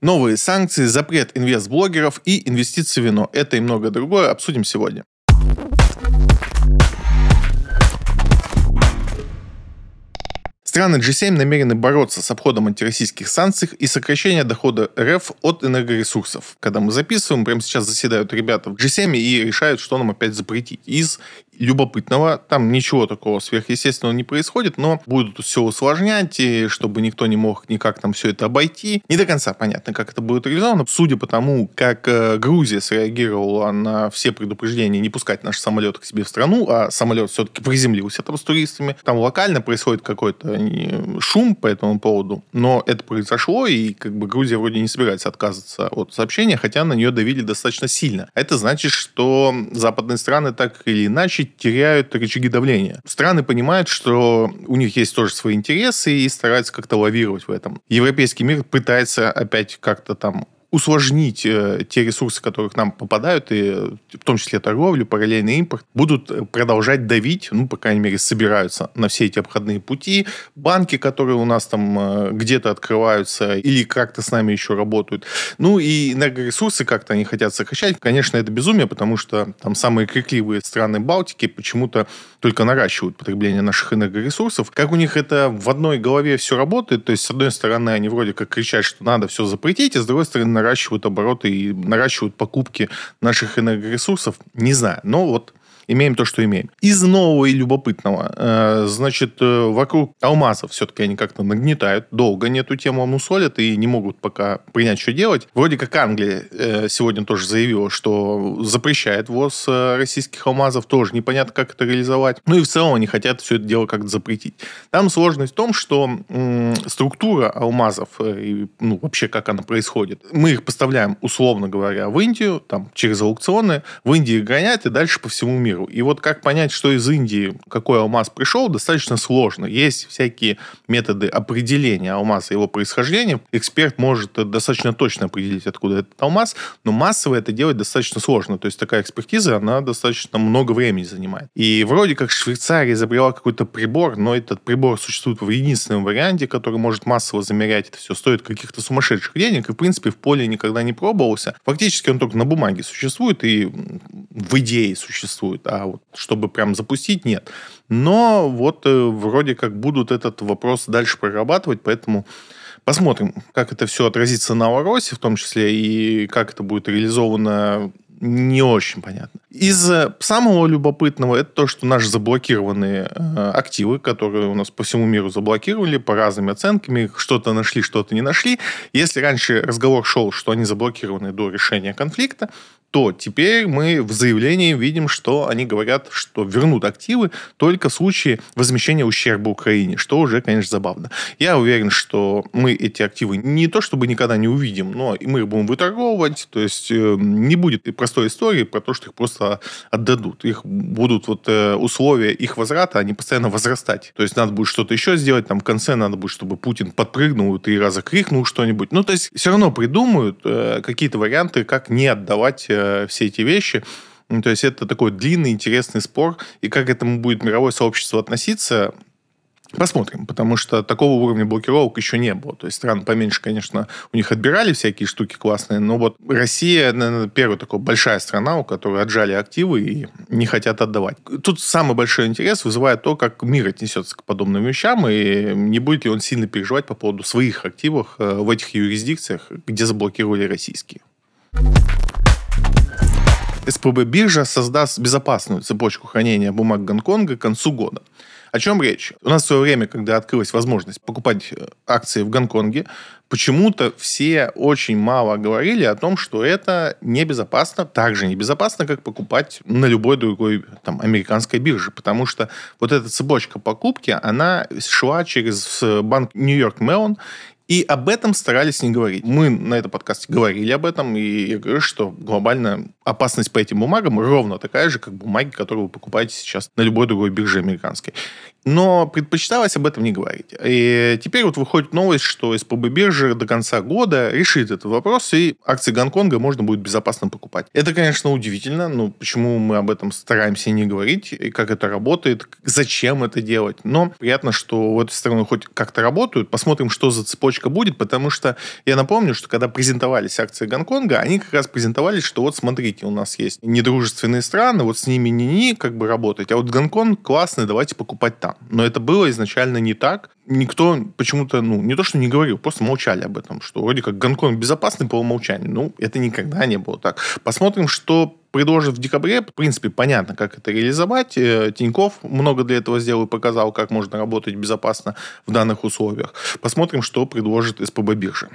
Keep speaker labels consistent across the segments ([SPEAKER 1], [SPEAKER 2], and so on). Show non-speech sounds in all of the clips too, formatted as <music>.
[SPEAKER 1] Новые санкции, запрет инвестблогеров и инвестиции в вино. Это и многое другое обсудим сегодня. Страны G7 намерены бороться с обходом антироссийских санкций и сокращения дохода РФ от энергоресурсов. Когда мы записываем, прямо сейчас заседают ребята в G7 и решают, что нам опять запретить из любопытного. Там ничего такого сверхъестественного не происходит, но будут все усложнять, и чтобы никто не мог никак там все это обойти. Не до конца понятно, как это будет реализовано. Судя по тому, как э, Грузия среагировала на все предупреждения не пускать наш самолет к себе в страну, а самолет все-таки приземлился там с туристами. Там локально происходит какой-то шум по этому поводу, но это произошло, и как бы Грузия вроде не собирается отказываться от сообщения, хотя на нее давили достаточно сильно. Это значит, что западные страны так или иначе теряют рычаги давления. Страны понимают, что у них есть тоже свои интересы и стараются как-то лавировать в этом. Европейский мир пытается опять как-то там усложнить э, те ресурсы, которые к нам попадают, и в том числе торговлю, параллельный импорт, будут продолжать давить, ну, по крайней мере, собираются на все эти обходные пути. Банки, которые у нас там э, где-то открываются или как-то с нами еще работают. Ну, и энергоресурсы как-то они хотят сокращать. Конечно, это безумие, потому что там самые крикливые страны Балтики почему-то только наращивают потребление наших энергоресурсов. Как у них это в одной голове все работает, то есть, с одной стороны, они вроде как кричат, что надо все запретить, а с другой стороны, наращивают обороты и наращивают покупки наших энергоресурсов, не знаю. Но вот имеем то, что имеем. Из нового и любопытного, э, значит, э, вокруг алмазов все-таки они как-то нагнетают. Долго они эту тему мусолят и не могут пока принять, что делать. Вроде как Англия э, сегодня тоже заявила, что запрещает ввоз российских алмазов. Тоже непонятно, как это реализовать. Ну и в целом они хотят все это дело как-то запретить. Там сложность в том, что структура алмазов и ну, вообще как она происходит. Мы их поставляем, условно говоря, в Индию, там, через аукционы. В Индии гонят и дальше по всему миру миру. И вот как понять, что из Индии какой алмаз пришел, достаточно сложно. Есть всякие методы определения алмаза, его происхождения. Эксперт может достаточно точно определить, откуда этот алмаз, но массово это делать достаточно сложно. То есть такая экспертиза, она достаточно много времени занимает. И вроде как Швейцария изобрела какой-то прибор, но этот прибор существует в единственном варианте, который может массово замерять это все, стоит каких-то сумасшедших денег, и, в принципе, в поле никогда не пробовался. Фактически он только на бумаге существует и в идее существует а вот чтобы прям запустить, нет. Но вот э, вроде как будут этот вопрос дальше прорабатывать, поэтому посмотрим, как это все отразится на Ларосе в том числе, и как это будет реализовано не очень понятно. Из э, самого любопытного это то, что наши заблокированные э, активы, которые у нас по всему миру заблокировали по разным оценкам, что-то нашли, что-то не нашли. Если раньше разговор шел, что они заблокированы до решения конфликта, то теперь мы в заявлении видим, что они говорят, что вернут активы только в случае возмещения ущерба Украине, что уже, конечно, забавно. Я уверен, что мы эти активы не то чтобы никогда не увидим, но мы их будем выторговывать, то есть э, не будет и простой истории про то, что их просто отдадут. Их будут вот э, условия их возврата, они постоянно возрастать. То есть надо будет что-то еще сделать, там в конце надо будет, чтобы Путин подпрыгнул три раза крикнул что-нибудь. Ну, то есть все равно придумают э, какие-то варианты, как не отдавать Э, все эти вещи. Ну, то есть это такой длинный, интересный спор. И как к этому будет мировое сообщество относиться, Посмотрим, потому что такого уровня блокировок еще не было. То есть страны поменьше, конечно, у них отбирали всякие штуки классные, но вот Россия, наверное, первая такая большая страна, у которой отжали активы и не хотят отдавать. Тут самый большой интерес вызывает то, как мир отнесется к подобным вещам, и не будет ли он сильно переживать по поводу своих активов э, в этих юрисдикциях, где заблокировали российские. СПБ биржа создаст безопасную цепочку хранения бумаг Гонконга к концу года. О чем речь? У нас в свое время, когда открылась возможность покупать э, акции в Гонконге, почему-то все очень мало говорили о том, что это небезопасно, так же небезопасно, как покупать на любой другой там, американской бирже. Потому что вот эта цепочка покупки, она шла через банк Нью-Йорк Меллон, и об этом старались не говорить. Мы на этом подкасте говорили об этом, и я говорю, что глобальная опасность по этим бумагам ровно такая же, как бумаги, которые вы покупаете сейчас на любой другой бирже американской. Но предпочиталось об этом не говорить. И теперь вот выходит новость, что СПБ биржа до конца года решит этот вопрос, и акции Гонконга можно будет безопасно покупать. Это, конечно, удивительно, но почему мы об этом стараемся не говорить, и как это работает, зачем это делать. Но приятно, что в этой стороны хоть как-то работают. Посмотрим, что за цепочка будет, потому что я напомню, что когда презентовались акции Гонконга, они как раз презентовались, что вот смотрите, у нас есть недружественные страны, вот с ними не-не как бы работать, а вот Гонконг классный, давайте покупать там. Но это было изначально не так. Никто почему-то, ну, не то, что не говорил, просто молчали об этом, что вроде как Гонконг безопасный по умолчанию. Ну, это никогда не было так. Посмотрим, что предложит в декабре. В принципе, понятно, как это реализовать. Э, Тиньков много для этого сделал и показал, как можно работать безопасно в данных условиях. Посмотрим, что предложит СПБ биржа.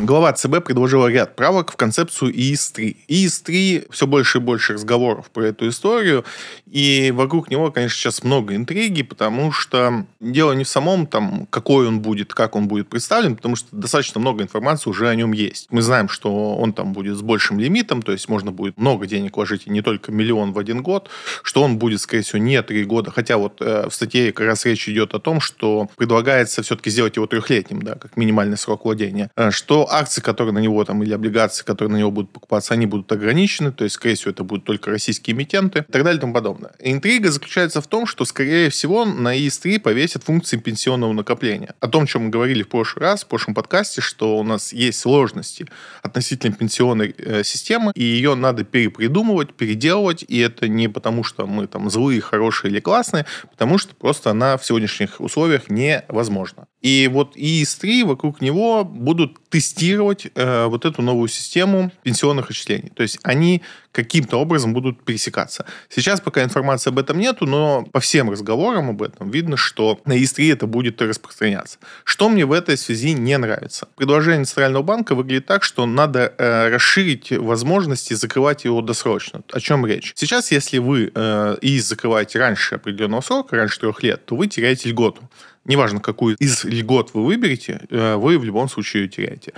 [SPEAKER 1] Глава ЦБ предложила ряд правок в концепцию ИИС-3. ИИС-3 все больше и больше разговоров про эту историю, и вокруг него, конечно, сейчас много интриги, потому что дело не в самом, там, какой он будет, как он будет представлен, потому что достаточно много информации уже о нем есть. Мы знаем, что он там будет с большим лимитом, то есть можно будет много денег вложить, и не только миллион в один год, что он будет, скорее всего, не три года, хотя вот э, в статье как раз речь идет о том, что предлагается все-таки сделать его трехлетним, да, как минимальный срок владения, э, акции, которые на него там, или облигации, которые на него будут покупаться, они будут ограничены, то есть, скорее всего, это будут только российские эмитенты и так далее и тому подобное. интрига заключается в том, что, скорее всего, на ИС-3 повесят функции пенсионного накопления. О том, чем мы говорили в прошлый раз, в прошлом подкасте, что у нас есть сложности относительно пенсионной э, системы, и ее надо перепридумывать, переделывать, и это не потому, что мы там злые, хорошие или классные, потому что просто она в сегодняшних условиях невозможна. И вот ИС-3 вокруг него будут тестировать э, вот эту новую систему пенсионных отчислений. То есть они каким-то образом будут пересекаться. Сейчас пока информации об этом нету, но по всем разговорам об этом видно, что на ИС-3 это будет распространяться. Что мне в этой связи не нравится? Предложение Центрального банка выглядит так, что надо э, расширить возможности закрывать его досрочно. О чем речь? Сейчас, если вы э, ИС закрываете раньше определенного срока, раньше трех лет, то вы теряете льготу неважно, какую из льгот вы выберете, э, вы в любом случае ее теряете.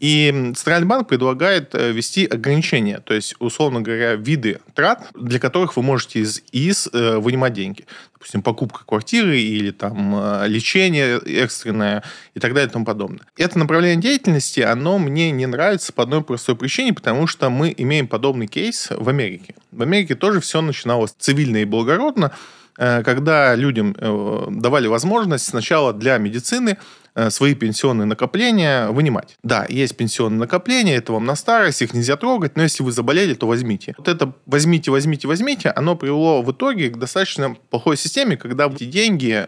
[SPEAKER 1] И Центральный банк предлагает э, ввести ограничения, то есть, условно говоря, виды трат, для которых вы можете из ИС э, вынимать деньги. Допустим, покупка квартиры или там лечение экстренное и так далее и тому подобное. Это направление деятельности, оно мне не нравится по одной простой причине, потому что мы имеем подобный кейс в Америке. В Америке тоже все начиналось цивильно и благородно, когда людям э, давали возможность сначала для медицины э, свои пенсионные накопления вынимать. Да, есть пенсионные накопления, это вам на старость, их нельзя трогать, но если вы заболели, то возьмите. Вот это возьмите, возьмите, возьмите, оно привело в итоге к достаточно плохой системе, когда эти деньги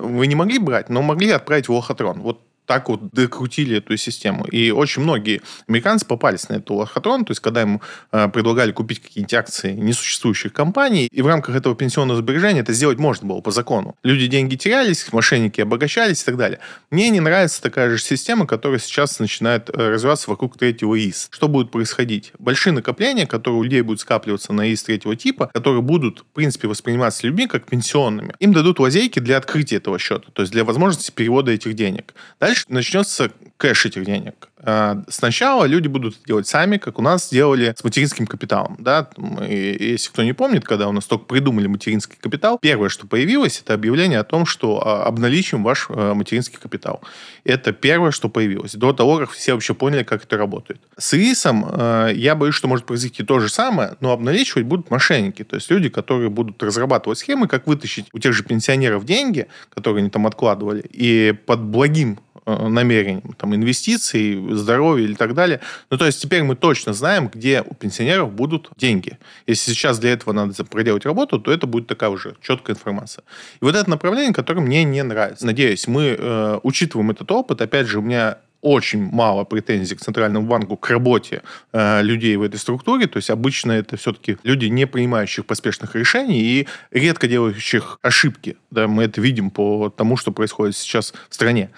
[SPEAKER 1] вы не могли брать, но могли отправить в лохотрон. Вот так вот докрутили эту систему. И очень многие американцы попались на эту лохотрон, то есть когда им э, предлагали купить какие-нибудь акции несуществующих компаний, и в рамках этого пенсионного сбережения это сделать можно было по закону. Люди деньги терялись, мошенники обогащались и так далее. Мне не нравится такая же система, которая сейчас начинает э, развиваться вокруг третьего ИС. Что будет происходить? Большие накопления, которые у людей будут скапливаться на ИС третьего типа, которые будут, в принципе, восприниматься людьми как пенсионными, им дадут лазейки для открытия этого счета, то есть для возможности перевода этих денег. Дальше начнется кэш этих денег. А, сначала люди будут это делать сами, как у нас сделали с материнским капиталом. Да? И, если кто не помнит, когда у нас только придумали материнский капитал, первое, что появилось, это объявление о том, что а, обналичим ваш а, материнский капитал. Это первое, что появилось. До того, как все вообще поняли, как это работает. С РИСом я боюсь, что может произойти то же самое, но обналичивать будут мошенники. То есть люди, которые будут разрабатывать схемы, как вытащить у тех же пенсионеров деньги, которые они там откладывали, и под благим Э, намерениям, там, инвестиций, здоровья или так далее. Ну, то есть теперь мы точно знаем, где у пенсионеров будут деньги. Если сейчас для этого надо проделать работу, то это будет такая уже четкая информация. И вот это направление, которое мне не нравится. Надеюсь, мы э, учитываем этот опыт. Опять же, у меня очень мало претензий к Центральному банку, к работе э, людей в этой структуре. То есть обычно это все-таки люди, не принимающих поспешных решений и редко делающих ошибки. Да, мы это видим по тому, что происходит сейчас в стране.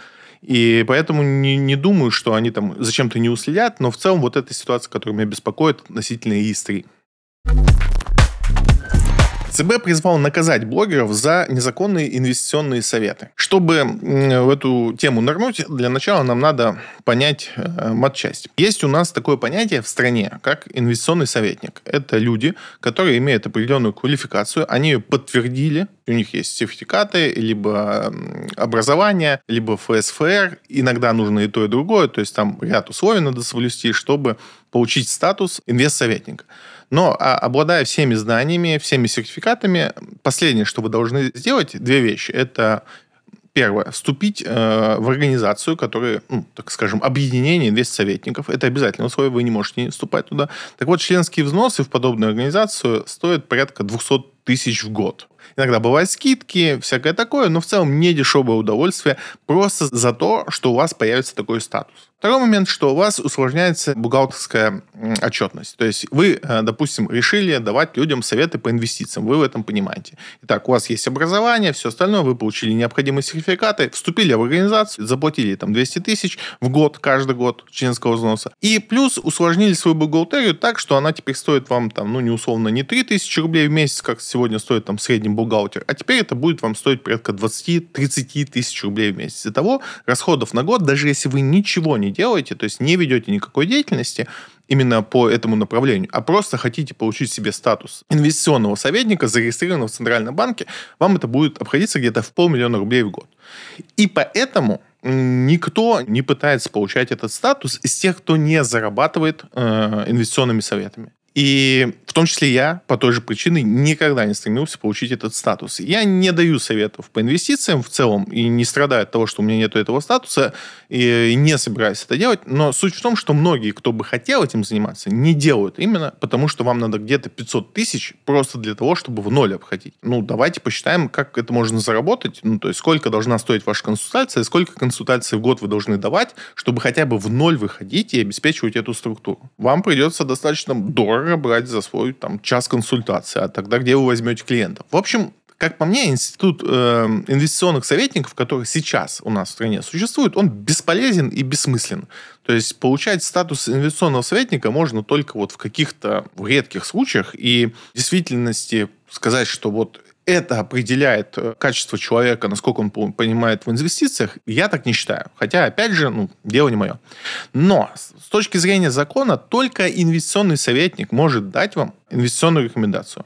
[SPEAKER 1] И поэтому не, не думаю, что они там зачем-то не уследят, но в целом вот эта ситуация, которая меня беспокоит относительно ИС-3. ЦБ призвал наказать блогеров за незаконные инвестиционные советы. Чтобы в эту тему нырнуть, для начала нам надо понять э, матчасть. Есть у нас такое понятие в стране, как инвестиционный советник. Это люди, которые имеют определенную квалификацию, они ее подтвердили, у них есть сертификаты, либо образование, либо ФСФР. Иногда нужно и то, и другое. То есть там ряд условий надо соблюсти, чтобы получить статус инвестсоветника. Но а, обладая всеми знаниями, всеми сертификатами, последнее, что вы должны сделать, две вещи. Это Первое. Вступить э, в организацию, которая, ну, так скажем, объединение инвестсоветников. Это обязательное условие, вы не можете не вступать туда. Так вот, членские взносы в подобную организацию стоят порядка 200 тысяч в год. Иногда бывают скидки, всякое такое, но в целом не дешевое удовольствие просто за то, что у вас появится такой статус. Второй момент, что у вас усложняется бухгалтерская отчетность. То есть вы, э, допустим, решили давать людям советы по инвестициям. Вы в этом понимаете. Итак, у вас есть образование, все остальное, вы получили необходимые сертификаты, вступили в организацию, заплатили там 200 тысяч в год, каждый год членского взноса. И плюс усложнили свою бухгалтерию так, что она теперь стоит вам там, ну, не условно, не 3 тысячи рублей в месяц, как сегодня стоит там бухгалтер, а теперь это будет вам стоить порядка 20-30 тысяч рублей в месяц. Итого расходов на год, даже если вы ничего не делаете, то есть не ведете никакой деятельности, именно по этому направлению, а просто хотите получить себе статус инвестиционного советника, зарегистрированного в Центральном банке, вам это будет обходиться где-то в полмиллиона рублей в год. И поэтому никто не пытается получать этот статус из тех, кто не зарабатывает э, инвестиционными советами. И в том числе я по той же причине никогда не стремился получить этот статус. Я не даю советов по инвестициям в целом и не страдаю от того, что у меня нет этого статуса, и не собираюсь это делать. Но суть в том, что многие, кто бы хотел этим заниматься, не делают именно потому, что вам надо где-то 500 тысяч просто для того, чтобы в ноль обходить. Ну, давайте посчитаем, как это можно заработать. Ну, то есть, сколько должна стоить ваша консультация, сколько консультаций в год вы должны давать, чтобы хотя бы в ноль выходить и обеспечивать эту структуру. Вам придется достаточно дорого дорого брать за свой там, час консультации, а тогда где вы возьмете клиентов? В общем, как по мне, институт э, инвестиционных советников, который сейчас у нас в стране существует, он бесполезен и бессмыслен. То есть получать статус инвестиционного советника можно только вот в каких-то редких случаях. И в действительности сказать, что вот это определяет э, качество человека, насколько он понимает в инвестициях, я так не считаю. Хотя, опять же, ну, дело не мое. Но с точки зрения закона, только инвестиционный советник может дать вам инвестиционную рекомендацию.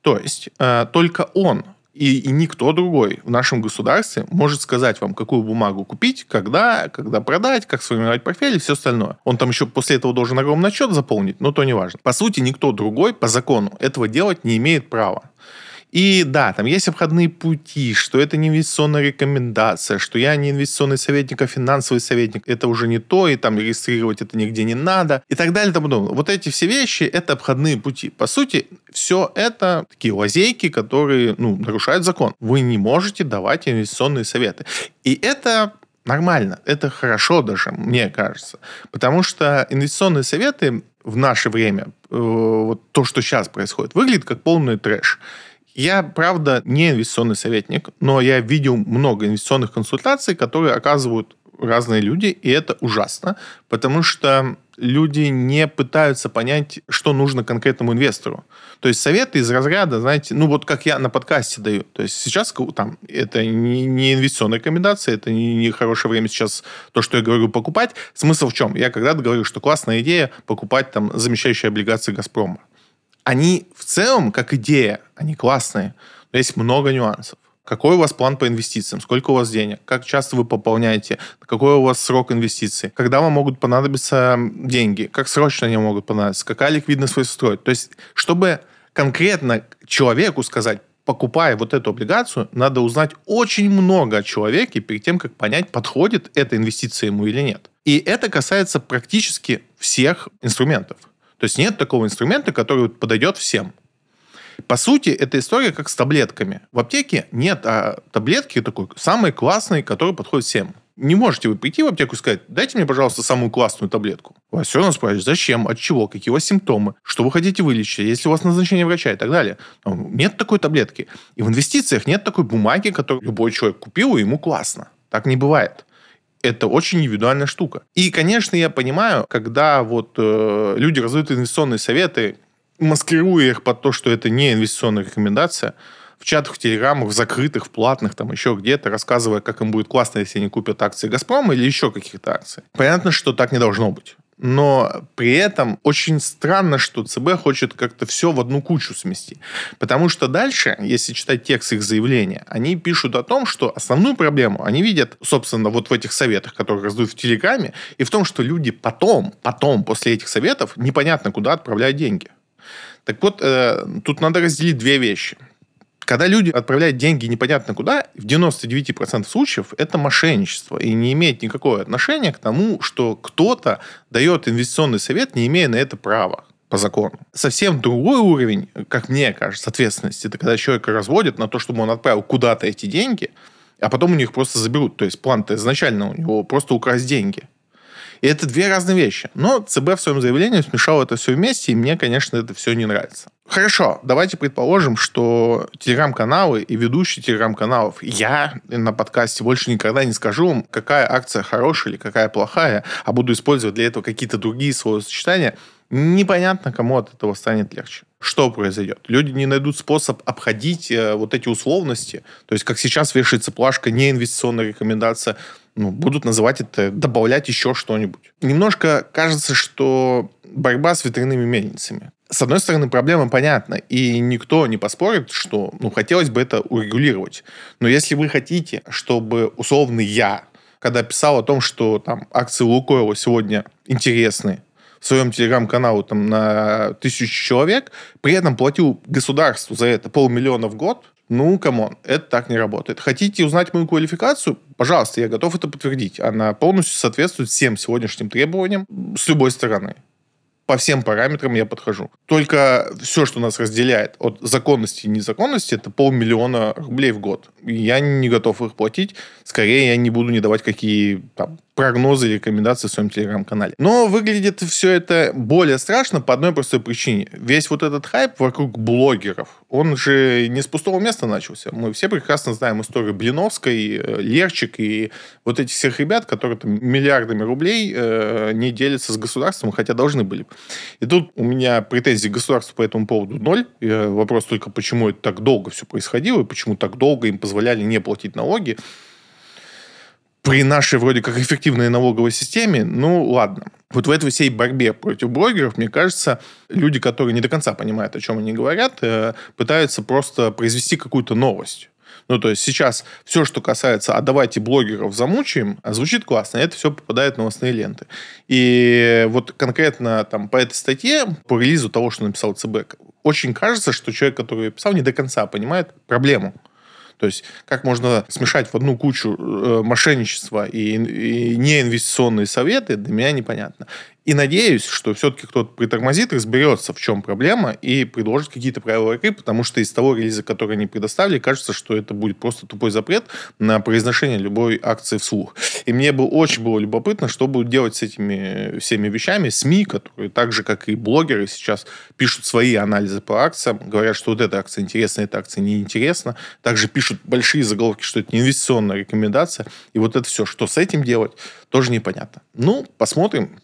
[SPEAKER 1] То есть э, только он и, и никто другой в нашем государстве может сказать вам, какую бумагу купить, когда, когда продать, как сформировать портфель и все остальное. Он там еще после этого должен огромный отчет заполнить, но то не важно. По сути, никто другой по закону этого делать не имеет права. И да, там есть обходные пути, что это не инвестиционная рекомендация, что я не инвестиционный советник, а финансовый советник. Это уже не то, и там регистрировать это нигде не надо, и так далее и тому подобное. Вот эти все вещи — это обходные пути. По сути, все это такие лазейки, которые ну, нарушают закон. Вы не можете давать инвестиционные советы. И это нормально, это хорошо даже, мне кажется. Потому что инвестиционные советы в наше время, э, вот то, что сейчас происходит, выглядит как полный трэш. Я, правда, не инвестиционный советник, но я видел много инвестиционных консультаций, которые оказывают разные люди, и это ужасно, потому что люди не пытаются понять, что нужно конкретному инвестору. То есть советы из разряда, знаете, ну вот как я на подкасте даю. То есть сейчас там это не, не инвестиционная рекомендация, это не, не хорошее время сейчас то, что я говорю, покупать. Смысл в чем? Я когда-то говорю, что классная идея покупать там замещающие облигации «Газпрома» они в целом, как идея, они классные, но есть много нюансов. Какой у вас план по инвестициям? Сколько у вас денег? Как часто вы пополняете? Какой у вас срок инвестиций? Когда вам могут понадобиться деньги? Как срочно они могут понадобиться? Какая ликвидность вы строите? То есть, чтобы конкретно человеку сказать, покупая вот эту облигацию, надо узнать очень много о человеке перед тем, как понять, подходит эта инвестиция ему или нет. И это касается практически всех инструментов. То есть нет такого инструмента, который подойдет всем. По сути, эта история как с таблетками. В аптеке нет а таблетки такой самой классной, которая подходит всем. Не можете вы прийти в аптеку и сказать, дайте мне, пожалуйста, самую классную таблетку. Вас все равно спрашивают, зачем, от чего, какие у вас симптомы, что вы хотите вылечить, если у вас назначение врача и так далее. Но нет такой таблетки. И в инвестициях нет такой бумаги, которую любой человек купил, и ему классно. Так не бывает это очень индивидуальная штука. И, конечно, я понимаю, когда вот э, люди раздают инвестиционные советы, маскируя их под то, что это не инвестиционная рекомендация, в чатах, в телеграмах, в закрытых, в платных, там еще где-то, рассказывая, как им будет классно, если они купят акции «Газпрома» или еще каких-то акций. Понятно, что так не должно быть. Но при этом очень странно, что ЦБ хочет как-то все в одну кучу смести. Потому что дальше, если читать текст их заявления, они пишут о том, что основную проблему они видят, собственно, вот в этих советах, которые раздают в Телеграме, и в том, что люди потом, потом, после этих советов, непонятно куда отправляют деньги. Так вот, э, тут надо разделить две вещи. Когда люди отправляют деньги непонятно куда, в 99% случаев это мошенничество и не имеет никакого отношения к тому, что кто-то дает инвестиционный совет, не имея на это права по закону. Совсем другой уровень, как мне кажется, ответственности, это когда человека разводят на то, чтобы он отправил куда-то эти деньги, а потом у них просто заберут. То есть план-то изначально у него просто украсть деньги. И это две разные вещи. Но ЦБ в своем заявлении смешал это все вместе, и мне, конечно, это все не нравится. Хорошо, давайте предположим, что телеграм-каналы и ведущие телеграм-каналов, я на подкасте больше никогда не скажу вам, какая акция хорошая или какая плохая, а буду использовать для этого какие-то другие словосочетания, непонятно, кому от этого станет легче. Что произойдет? Люди не найдут способ обходить э, вот эти условности. То есть, как сейчас вешается плашка «неинвестиционная рекомендация», ну, будут называть это, добавлять еще что-нибудь. Немножко кажется, что борьба с ветряными мельницами. С одной стороны, проблема понятна, и никто не поспорит, что ну, хотелось бы это урегулировать. Но если вы хотите, чтобы условно я, когда писал о том, что там акции Лукойла сегодня интересны, в своем телеграм-каналу там на тысячу человек, при этом платил государству за это полмиллиона в год, ну, come on, это так не работает. Хотите узнать мою квалификацию? Пожалуйста, я готов это подтвердить. Она полностью соответствует всем сегодняшним требованиям с любой стороны по всем параметрам я подхожу. Только все, что нас разделяет от законности и незаконности, это полмиллиона рублей в год. Я не готов их платить. Скорее, я не буду не давать какие там, прогнозы и рекомендации в своем телеграм-канале. Но выглядит все это более страшно по одной простой причине. Весь вот этот хайп вокруг блогеров, он же не с пустого места начался. Мы все прекрасно знаем историю Блиновской, э, Лерчик и вот этих всех ребят, которые там миллиардами рублей э, не делятся с государством, хотя должны были. И тут у меня претензий к государству по этому поводу ноль. И вопрос только, почему это так долго все происходило, и почему так долго им позволяли не платить налоги при нашей вроде как эффективной налоговой системе, ну ладно. Вот в этой всей борьбе против блогеров, мне кажется, люди, которые не до конца понимают, о чем они говорят, э, пытаются просто произвести какую-то новость. Ну, то есть сейчас все, что касается «а давайте блогеров замучаем», звучит классно, это все попадает в новостные ленты. И вот конкретно там по этой статье, по релизу того, что написал ЦБ, очень кажется, что человек, который писал, не до конца понимает проблему. То есть как можно смешать в одну кучу э, мошенничества и, и неинвестиционные советы, для меня непонятно. И надеюсь, что все-таки кто-то притормозит, разберется, в чем проблема, и предложит какие-то правила игры, потому что из того релиза, который они предоставили, кажется, что это будет просто тупой запрет на произношение любой акции вслух. И мне бы очень было любопытно, что будут делать с этими всеми вещами СМИ, которые так же, как и блогеры, сейчас пишут свои анализы по акциям, говорят, что вот эта акция интересна, эта акция неинтересна. Также пишут большие заголовки, что это не инвестиционная рекомендация. И вот это все, что с этим делать, тоже непонятно. Ну, посмотрим.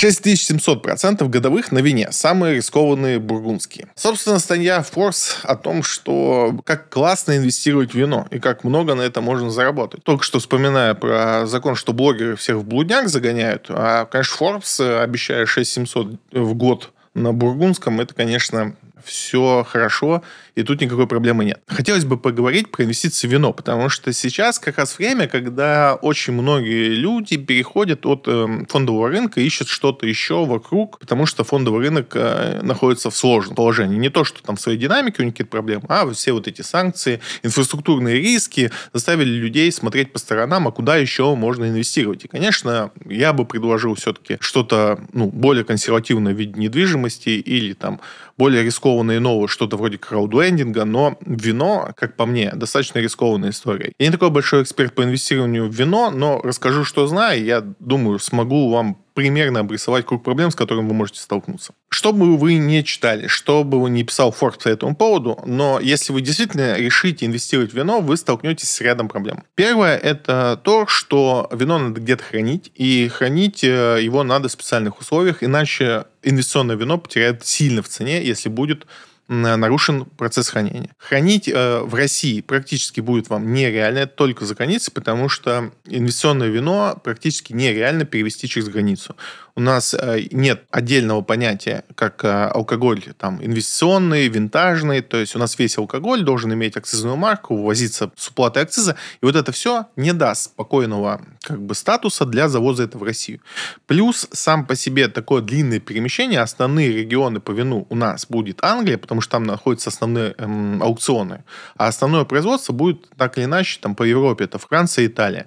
[SPEAKER 1] 6700% годовых на вине. Самые рискованные бургундские. Собственно, статья Forbes о том, что как классно инвестировать в вино и как много на это можно заработать. Только что вспоминая про закон, что блогеры всех в блудняк загоняют, а, конечно, Forbes, обещая 6700 в год на бургундском, это, конечно, все хорошо, и тут никакой проблемы нет. Хотелось бы поговорить про инвестиции в вино, потому что сейчас как раз время, когда очень многие люди переходят от э, фондового рынка, ищут что-то еще вокруг, потому что фондовый рынок э, находится в сложном положении. Не то, что там в своей динамике у них какие-то проблемы, а все вот эти санкции, инфраструктурные риски заставили людей смотреть по сторонам, а куда еще можно инвестировать. И, конечно, я бы предложил все-таки что-то ну, более консервативное в виде недвижимости или там более рискованное новое, что-то вроде краудлендинга, но вино, как по мне, достаточно рискованная история. Я не такой большой эксперт по инвестированию в вино, но расскажу, что знаю. Я думаю, смогу вам примерно обрисовать круг проблем, с которыми вы можете столкнуться. Что бы вы не читали, что бы вы не писал Forbes по этому поводу, но если вы действительно решите инвестировать в вино, вы столкнетесь с рядом проблем. Первое – это то, что вино надо где-то хранить, и хранить э, его надо в специальных условиях, иначе инвестиционное вино потеряет сильно в цене, если будет нарушен процесс хранения. Хранить э, в России практически будет вам нереально, только за границей, потому что инвестиционное вино практически нереально перевести через границу у нас э, нет отдельного понятия, как э, алкоголь там инвестиционный, винтажный, то есть у нас весь алкоголь должен иметь акцизную марку, ввозиться с уплатой акциза, и вот это все не даст спокойного как бы статуса для завоза этого в Россию. Плюс сам по себе такое длинное перемещение, основные регионы по вину у нас будет Англия, потому что там находятся основные эм, аукционы, а основное производство будет так или иначе там по Европе, это Франция, Италия.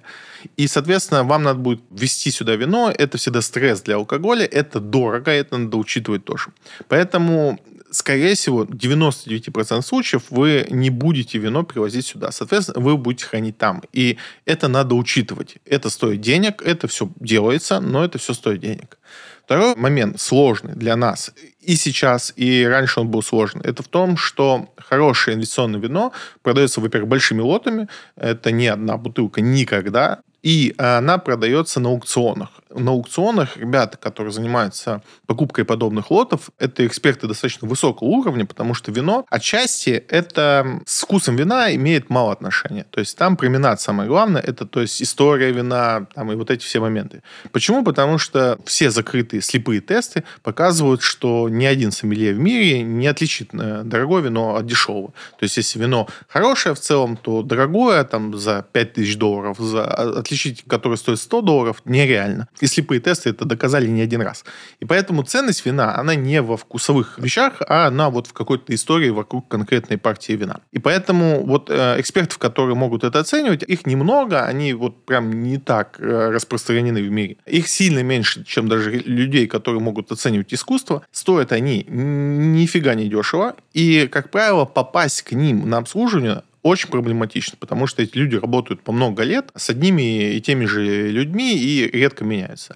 [SPEAKER 1] И, соответственно, вам надо будет ввести сюда вино. Это всегда стресс для алкоголя. Это дорого, это надо учитывать тоже. Поэтому скорее всего, 99% случаев вы не будете вино привозить сюда. Соответственно, вы будете хранить там. И это надо учитывать. Это стоит денег, это все делается, но это все стоит денег. Второй момент сложный для нас и сейчас, и раньше он был сложный. Это в том, что хорошее инвестиционное вино продается, во-первых, большими лотами. Это не одна бутылка никогда. И она продается на аукционах на аукционах ребята, которые занимаются покупкой подобных лотов, это эксперты достаточно высокого уровня, потому что вино отчасти это с вкусом вина имеет мало отношения. То есть там променад самое главное, это то есть история вина, там и вот эти все моменты. Почему? Потому что все закрытые слепые тесты показывают, что ни один сомелье в мире не отличит э, дорогое вино от дешевого. То есть если вино хорошее в целом, то дорогое там за 5000 долларов, за, отличить которое стоит 100 долларов, нереально. И слепые тесты это доказали не один раз. И поэтому ценность вина, она не во вкусовых вещах, а она вот в какой-то истории вокруг конкретной партии вина. И поэтому вот э, экспертов, которые могут это оценивать, их немного, они вот прям не так э, распространены в мире. Их сильно меньше, чем даже людей, которые могут оценивать искусство. Стоят они нифига не дешево. И, как правило, попасть к ним на обслуживание очень проблематично, потому что эти люди работают по много лет с одними и теми же людьми и редко меняются.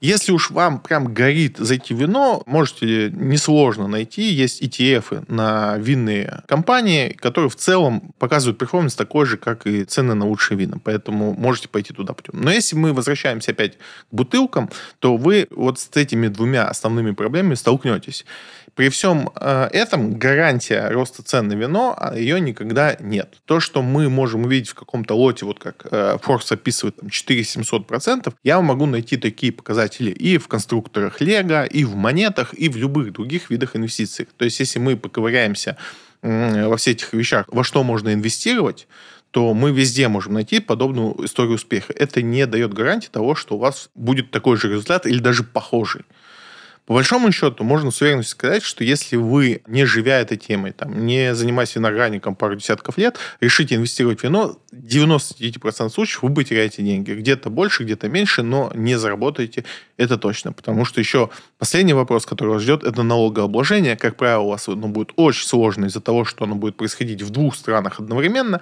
[SPEAKER 1] Если уж вам прям горит зайти в вино, можете несложно найти. Есть ETF на винные компании, которые в целом показывают перформанс такой же, как и цены на лучшие вина. Поэтому можете пойти туда путем. Но если мы возвращаемся опять к бутылкам, то вы вот с этими двумя основными проблемами столкнетесь. При всем э, этом гарантия роста цен на вино, а ее никогда нет. То, что мы можем увидеть в каком-то лоте, вот как э, Форс описывает, там 4-700%, я могу найти такие показатели и в конструкторах Лего, и в монетах, и в любых других видах инвестиций. То есть, если мы поковыряемся во всех этих вещах, во что можно инвестировать, то мы везде можем найти подобную историю успеха. Это не дает гарантии того, что у вас будет такой же результат или даже похожий. По большому счету, можно с уверенностью сказать, что если вы, не живя этой темой, там, не занимаясь виноградником пару десятков лет, решите инвестировать в вино, 99% случаев вы потеряете деньги. Где-то больше, где-то меньше, но не заработаете, это точно. Потому что еще последний вопрос, который вас ждет, это налогообложение. Как правило, у вас оно будет очень сложно из-за того, что оно будет происходить в двух странах одновременно,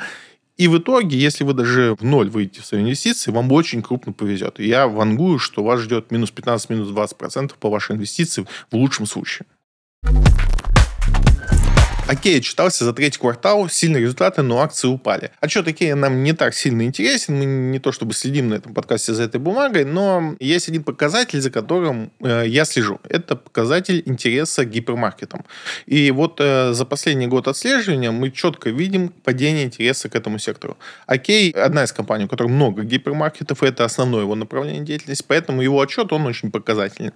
[SPEAKER 1] и в итоге, если вы даже в ноль выйдете в свои инвестиции, вам очень крупно повезет. Я вангую, что вас ждет минус 15, минус 20% по вашей инвестиции в лучшем случае. Окей, читался за третий квартал, сильные результаты, но акции упали. Отчет Окея нам не так сильно интересен, мы не то чтобы следим на этом подкасте за этой бумагой, но есть один показатель, за которым э, я слежу. Это показатель интереса к гипермаркетам. И вот э, за последний год отслеживания мы четко видим падение интереса к этому сектору. Окей, одна из компаний, у которой много гипермаркетов, это основное его направление деятельности, поэтому его отчет, он очень показательный.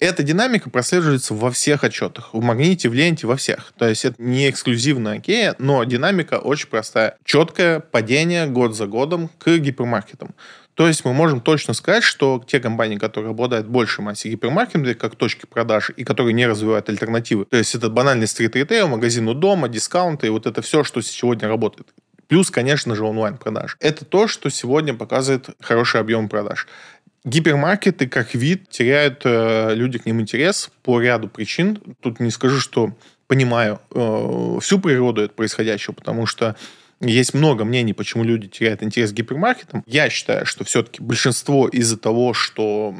[SPEAKER 1] Эта динамика прослеживается во всех отчетах. В магните, в ленте, во всех. То есть это не эксклюзивно Окея, но динамика очень простая. Четкое падение год за годом к гипермаркетам. То есть мы можем точно сказать, что те компании, которые обладают большей массой гипермаркетов, как точки продаж, и которые не развивают альтернативы, то есть это банальный стрит-ритейл, магазин у дома, дискаунты, и вот это все, что сегодня работает. Плюс, конечно же, онлайн-продаж. Это то, что сегодня показывает хороший объем продаж. Гипермаркеты как вид теряют э, люди к ним интерес по ряду причин. Тут не скажу, что понимаю э, всю природу этого происходящего, потому что Есть много мнений, почему люди теряют интерес к гипермаркетам. Я считаю, что все-таки большинство из-за того, что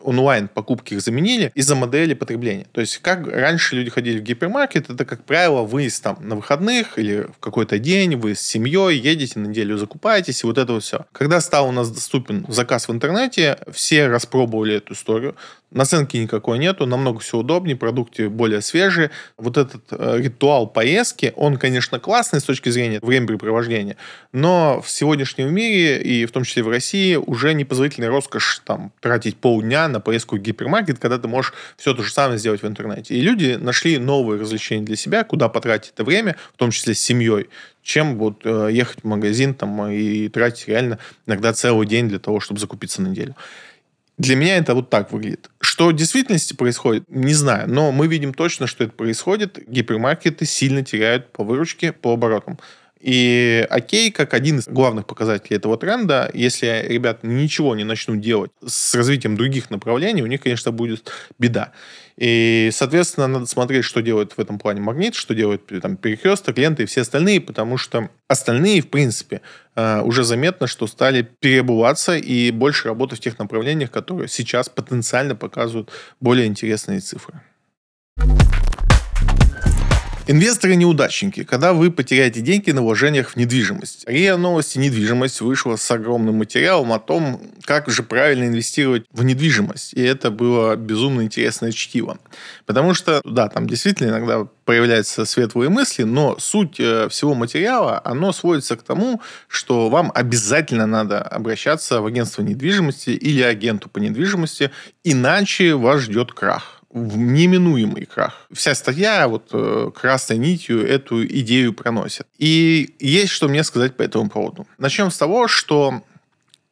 [SPEAKER 1] онлайн покупки их заменили, из-за модели потребления. То есть, как раньше люди ходили в гипермаркет, это, как правило, выезд там на выходных или в какой-то день, вы с семьей едете на неделю, закупаетесь, и вот это вот все. Когда стал у нас доступен заказ в интернете, все распробовали эту историю. Наценки никакой нету, намного все удобнее, продукты более свежие. Вот этот э, ритуал поездки, он, конечно, классный с точки зрения времяпрепровождения, но в сегодняшнем мире, и в том числе в России, уже непозволительная роскошь там, тратить полдня на поездку в гипермаркет, когда ты можешь все то же самое сделать в интернете. И люди нашли новые развлечения для себя, куда потратить это время, в том числе с семьей, чем вот э, ехать в магазин там, и тратить реально иногда целый день для того, чтобы закупиться на неделю. Для меня это вот так выглядит. Что в действительности происходит, не знаю, но мы видим точно, что это происходит. Гипермаркеты сильно теряют по выручке, по оборотам. И окей, как один из главных показателей этого тренда, если ребята ничего не начнут делать с развитием других направлений, у них, конечно, будет беда. И, соответственно, надо смотреть, что делает в этом плане магнит, что делает там, перекресток, ленты и все остальные, потому что остальные, в принципе, э, уже заметно, что стали переобуваться и больше работать в тех направлениях, которые сейчас потенциально показывают более интересные цифры. Инвесторы-неудачники, когда вы потеряете деньги на вложениях в недвижимость. РИА Новости «Недвижимость» вышла с огромным материалом о том, как же правильно инвестировать в недвижимость. И это было безумно интересное чтиво. Потому что, да, там действительно иногда появляются светлые мысли, но суть э, всего материала, оно сводится к тому, что вам обязательно надо обращаться в агентство недвижимости или агенту по недвижимости, иначе вас ждет крах в неминуемый крах. Вся статья вот э, красной нитью эту идею проносит. И есть что мне сказать по этому поводу. Начнем с того, что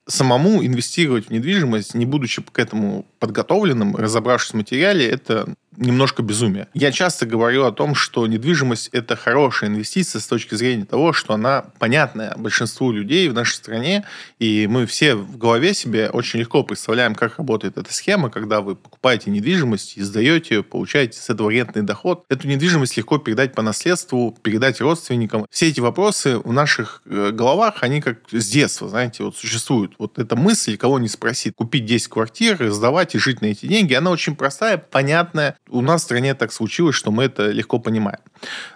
[SPEAKER 1] самому инвестировать в недвижимость, не будучи к этому подготовленным, разобравшись в материале, это немножко безумие. Я часто говорю о том, что недвижимость – это хорошая инвестиция с точки зрения того, что она понятная большинству людей в нашей стране, и мы все в голове себе очень легко представляем, как работает эта схема, когда вы покупаете недвижимость и сдаете ее, получаете с этого рентный доход. Эту недвижимость легко передать по наследству, передать родственникам. Все эти вопросы в наших э, головах, они как с детства, знаете, вот существуют. Вот эта мысль, кого не спросит, купить 10 квартир, сдавать и жить на эти деньги, она очень простая, понятная, у нас в стране так случилось, что мы это легко понимаем.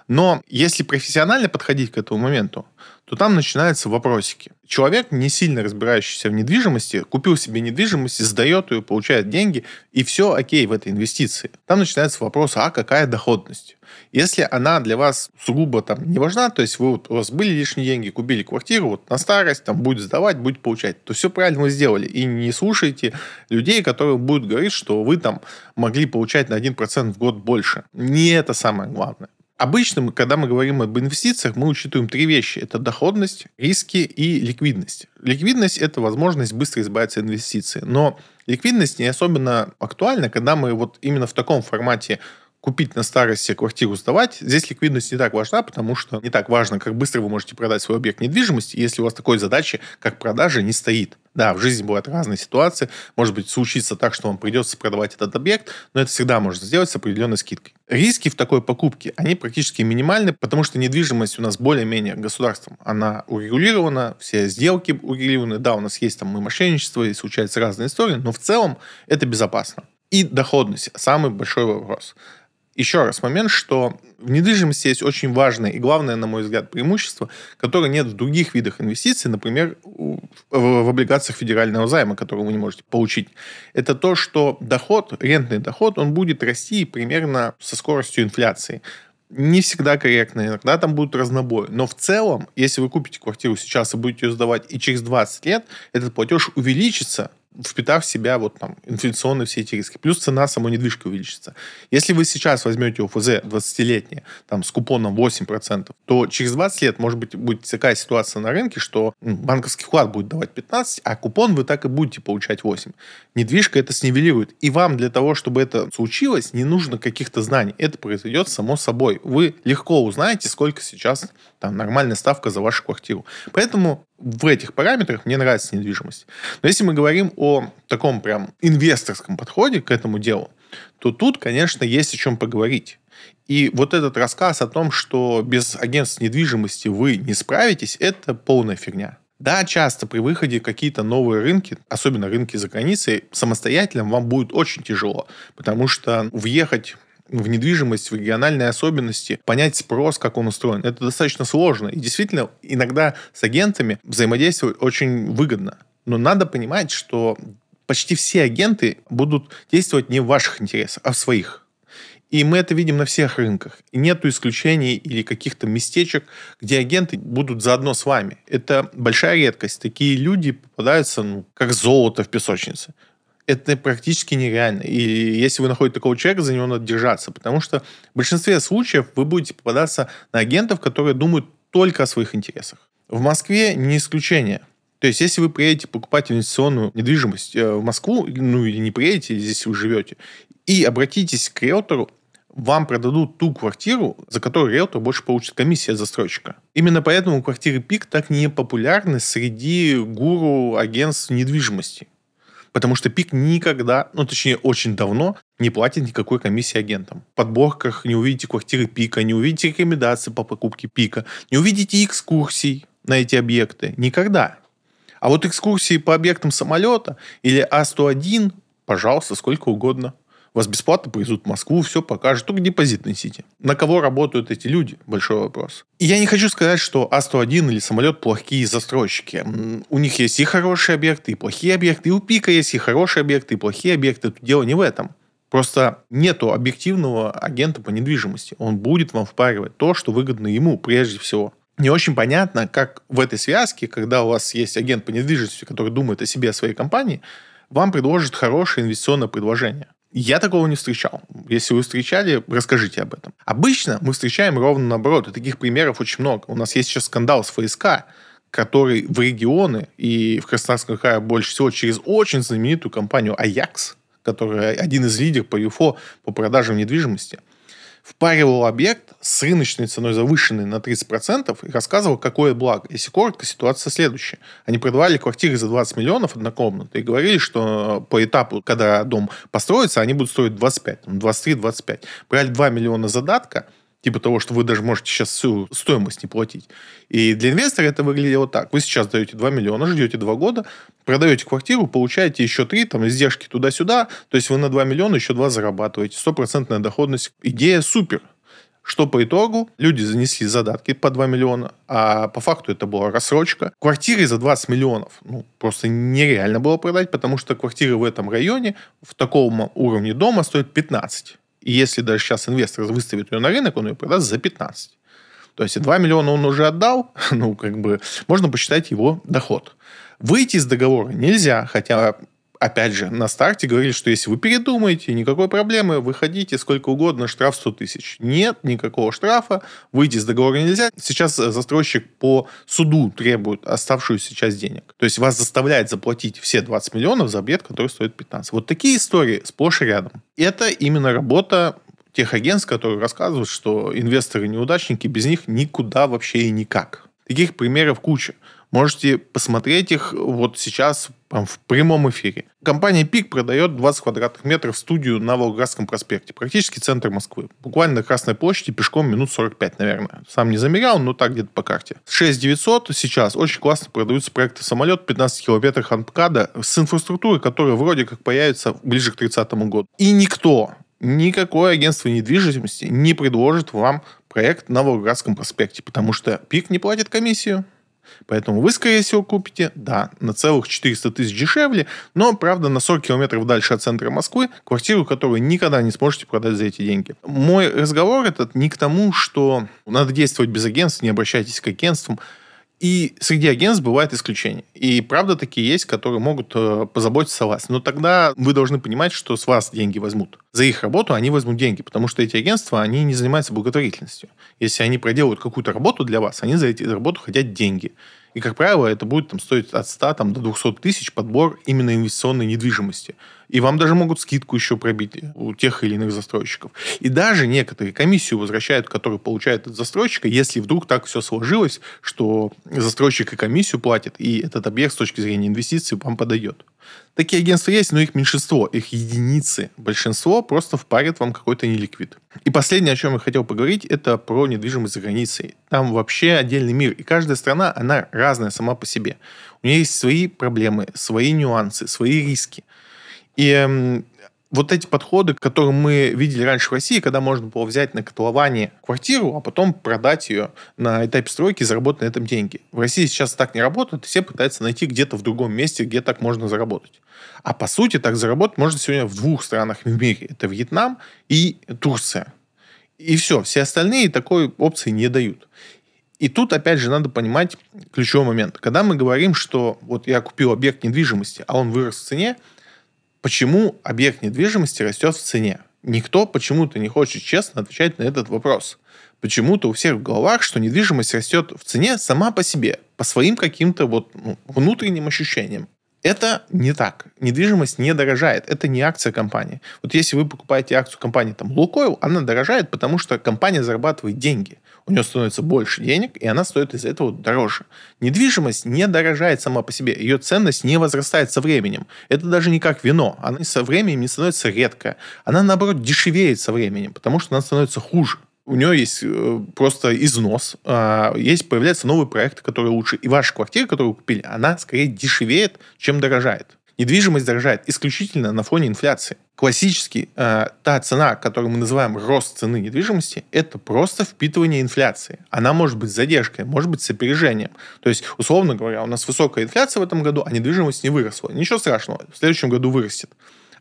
[SPEAKER 1] Но если профессионально подходить к этому моменту, то там начинаются вопросики. Человек, не сильно разбирающийся в недвижимости, купил себе недвижимость, сдает ее, получает деньги, и все окей в этой инвестиции. Там начинается вопрос, а какая доходность? Если она для вас сугубо там не важна, то есть вы, вот, у вас были лишние деньги, купили квартиру, вот на старость там будет сдавать, будет получать, то все правильно вы сделали. И не слушайте людей, которые будут говорить, что вы там могли получать на 1% в год больше. Не это самое главное. Обычно, мы, когда мы говорим об инвестициях, мы учитываем три вещи. Это доходность, риски и ликвидность. Ликвидность – это возможность быстро избавиться от инвестиций. Но ликвидность не особенно актуальна, когда мы вот именно в таком формате купить на старости квартиру, сдавать, здесь ликвидность не так важна, потому что не так важно, как быстро вы можете продать свой объект недвижимости, если у вас такой задачи, как продажа, не стоит. Да, в жизни бывают разные ситуации. Может быть, случится так, что вам придется продавать этот объект, но это всегда можно сделать с определенной скидкой. Риски в такой покупке, они практически минимальны, потому что недвижимость у нас более-менее государством. Она урегулирована, все сделки урегулированы. Да, у нас есть там и мошенничество, и случаются разные истории, но в целом это безопасно. И доходность – самый большой вопрос. Еще раз момент, что в недвижимости есть очень важное и главное, на мой взгляд, преимущество, которое нет в других видах инвестиций, например, в облигациях федерального займа, который вы не можете получить. Это то, что доход, рентный доход, он будет расти примерно со скоростью инфляции не всегда корректно, иногда там будут разнобои. Но в целом, если вы купите квартиру сейчас и будете ее сдавать, и через 20 лет этот платеж увеличится впитав в себя вот там инфляционные все эти риски. Плюс цена самой недвижки увеличится. Если вы сейчас возьмете ОФЗ 20-летнее, там, с купоном 8%, то через 20 лет может быть будет такая ситуация на рынке, что банковский вклад будет давать 15, а купон вы так и будете получать 8. Недвижка это снивелирует. И вам для того, чтобы это случилось, не нужно каких-то знаний. Это произойдет само собой. Вы легко узнаете, сколько сейчас там нормальная ставка за вашу квартиру. Поэтому в этих параметрах мне нравится недвижимость. Но если мы говорим о таком прям инвесторском подходе к этому делу, то тут, конечно, есть о чем поговорить. И вот этот рассказ о том, что без агентств недвижимости вы не справитесь, это полная фигня. Да, часто при выходе какие-то новые рынки, особенно рынки за границей, самостоятельно вам будет очень тяжело, потому что въехать в недвижимость, в региональные особенности, понять спрос, как он устроен. Это достаточно сложно. И действительно, иногда с агентами взаимодействовать очень выгодно. Но надо понимать, что почти все агенты будут действовать не в ваших интересах, а в своих. И мы это видим на всех рынках. И нету исключений или каких-то местечек, где агенты будут заодно с вами. Это большая редкость. Такие люди попадаются, ну, как золото в песочнице. Это практически нереально. И если вы находите такого человека, за него надо держаться. Потому что в большинстве случаев вы будете попадаться на агентов, которые думают только о своих интересах. В Москве не исключение. То есть, если вы приедете покупать инвестиционную недвижимость э, в Москву, ну или не приедете, здесь вы живете, и обратитесь к риэлтору, вам продадут ту квартиру, за которую риэлтор больше получит комиссия от застройщика. Именно поэтому квартиры ПИК так не популярны среди гуру агентств недвижимости. Потому что ПИК никогда, ну точнее очень давно, не платит никакой комиссии агентам. В подборках не увидите квартиры ПИКа, не увидите рекомендации по покупке ПИКа, не увидите экскурсий на эти объекты. Никогда. А вот экскурсии по объектам самолета или А101, пожалуйста, сколько угодно. Вас бесплатно повезут в Москву, все покажут, только депозит несите. На кого работают эти люди? Большой вопрос. И я не хочу сказать, что А101 или самолет плохие застройщики. У них есть и хорошие объекты, и плохие объекты. И у Пика есть и хорошие объекты, и плохие объекты. Тут дело не в этом. Просто нету объективного агента по недвижимости. Он будет вам впаривать то, что выгодно ему прежде всего. Не очень понятно, как в этой связке, когда у вас есть агент по недвижимости, который думает о себе, о своей компании, вам предложит хорошее инвестиционное предложение. Я такого не встречал. Если вы встречали, расскажите об этом. Обычно мы встречаем ровно наоборот, и таких примеров очень много. У нас есть сейчас скандал с ФСК, который в регионы и в Краснодарском крае больше всего через очень знаменитую компанию «Аякс», которая один из лидеров по ЮФО по продажам недвижимости – впаривал объект с рыночной ценой завышенной на 30% и рассказывал, какое благо. Если коротко, ситуация следующая. Они продавали квартиры за 20 миллионов однокомнатные и говорили, что по этапу, когда дом построится, они будут стоить 25, 23-25. Брали 2 миллиона задатка – типа того, что вы даже можете сейчас всю стоимость не платить. И для инвестора это выглядело так. Вы сейчас даете 2 миллиона, ждете 2 года, продаете квартиру, получаете еще 3, там, издержки туда-сюда, то есть вы на 2 миллиона еще 2 зарабатываете. Стопроцентная доходность. Идея супер. Что по итогу? Люди занесли задатки по 2 миллиона, а по факту это была рассрочка. Квартиры за 20 миллионов ну, просто нереально было продать, потому что квартиры в этом районе в таком уровне дома стоят 15. И если даже сейчас инвестор выставит ее на рынок, он ее продаст за 15. То есть 2 миллиона он уже отдал, <laughs> ну, как бы, можно посчитать его доход. Выйти из договора нельзя, хотя опять же, на старте говорили, что если вы передумаете, никакой проблемы, выходите сколько угодно, штраф 100 тысяч. Нет никакого штрафа, выйти из договора нельзя. Сейчас застройщик по суду требует оставшуюся часть денег. То есть вас заставляет заплатить все 20 миллионов за объект, который стоит 15. Вот такие истории сплошь и рядом. Это именно работа тех агентств, которые рассказывают, что инвесторы-неудачники, без них никуда вообще и никак. Таких примеров куча. Можете посмотреть их вот сейчас в прямом эфире. Компания ПИК продает 20 квадратных метров студию на Волгоградском проспекте, практически центр Москвы. Буквально на Красной площади пешком минут 45, наверное. Сам не замерял, но так где-то по карте. 6900 сейчас очень классно продаются проекты самолет 15 километрах от МКАДа с инфраструктурой, которая вроде как появится ближе к 30 году. И никто, никакое агентство недвижимости не предложит вам проект на Волгоградском проспекте, потому что ПИК не платит комиссию. Поэтому вы, скорее всего, купите, да, на целых 400 тысяч дешевле, но, правда, на 40 километров дальше от центра Москвы, квартиру, которую никогда не сможете продать за эти деньги. Мой разговор этот не к тому, что надо действовать без агентств, не обращайтесь к агентствам. И среди агентств бывают исключения. И правда такие есть, которые могут э, позаботиться о вас. Но тогда вы должны понимать, что с вас деньги возьмут. За их работу они возьмут деньги, потому что эти агентства, они не занимаются благотворительностью. Если они проделают какую-то работу для вас, они за эту работу хотят деньги. И, как правило, это будет там, стоить от 100 там, до 200 тысяч подбор именно инвестиционной недвижимости. И вам даже могут скидку еще пробить у тех или иных застройщиков. И даже некоторые комиссию возвращают, которую получает от застройщика, если вдруг так все сложилось, что застройщик и комиссию платит, и этот объект с точки зрения инвестиций вам подойдет. Такие агентства есть, но их меньшинство, их единицы. Большинство просто впарит вам какой-то неликвид. И последнее, о чем я хотел поговорить, это про недвижимость за границей. Там вообще отдельный мир. И каждая страна, она разная сама по себе. У нее есть свои проблемы, свои нюансы, свои риски. И вот эти подходы, которые мы видели раньше в России, когда можно было взять на котлование квартиру, а потом продать ее на этапе стройки и заработать на этом деньги. В России сейчас так не работает, все пытаются найти где-то в другом месте, где так можно заработать. А по сути так заработать можно сегодня в двух странах в мире. Это Вьетнам и Турция. И все, все остальные такой опции не дают. И тут, опять же, надо понимать ключевой момент. Когда мы говорим, что вот я купил объект недвижимости, а он вырос в цене, почему объект недвижимости растет в цене? Никто почему-то не хочет честно отвечать на этот вопрос. Почему-то у всех в головах, что недвижимость растет в цене сама по себе, по своим каким-то вот ну, внутренним ощущениям. Это не так. Недвижимость не дорожает. Это не акция компании. Вот если вы покупаете акцию компании там Лукойл, она дорожает, потому что компания зарабатывает деньги у нее становится больше денег, и она стоит из-за этого дороже. Недвижимость не дорожает сама по себе, ее ценность не возрастает со временем. Это даже не как вино, она со временем не становится редкая. Она, наоборот, дешевеет со временем, потому что она становится хуже у нее есть э, просто износ, а, есть появляются новые проекты, которые лучше. И ваша квартира, которую вы купили, она скорее дешевеет, чем дорожает. Недвижимость дорожает исключительно на фоне инфляции. Классически э, та цена, которую мы называем рост цены недвижимости, это просто впитывание инфляции. Она может быть с задержкой, может быть с опережением. То есть, условно говоря, у нас высокая инфляция в этом году, а недвижимость не выросла. Ничего страшного, в следующем году вырастет